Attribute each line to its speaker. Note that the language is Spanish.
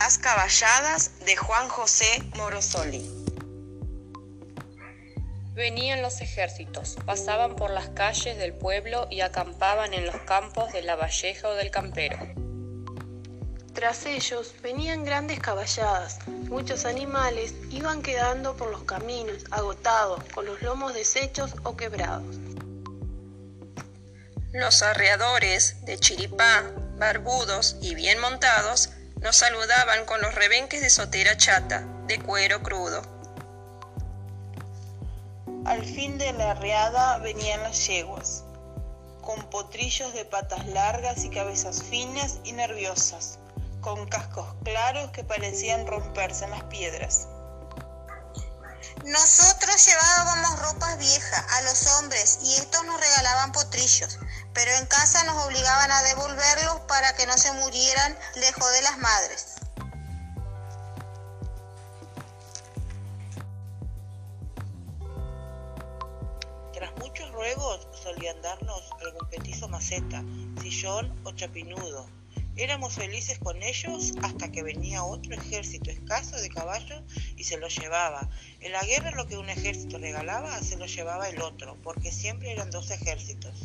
Speaker 1: Las caballadas de Juan José Morosoli.
Speaker 2: Venían los ejércitos, pasaban por las calles del pueblo y acampaban en los campos de la Valleja o del Campero.
Speaker 3: Tras ellos venían grandes caballadas. Muchos animales iban quedando por los caminos, agotados, con los lomos deshechos o quebrados.
Speaker 4: Los arreadores de chiripá, barbudos y bien montados, nos saludaban con los rebenques de sotera chata, de cuero crudo.
Speaker 5: Al fin de la arreada venían las yeguas, con potrillos de patas largas y cabezas finas y nerviosas, con cascos claros que parecían romperse en las piedras.
Speaker 6: Nosotros llevábamos ropas viejas a los hombres y estos nos regalaban potrillos, pero en casa nos obligaban a devolverlos para que no se murieran lejos de las madres.
Speaker 5: Tras muchos ruegos solían darnos algún petizo maceta, sillón o chapinudo. Éramos felices con ellos hasta que venía otro ejército escaso de caballos y se lo llevaba. En la guerra lo que un ejército regalaba se lo llevaba el otro, porque siempre eran dos ejércitos.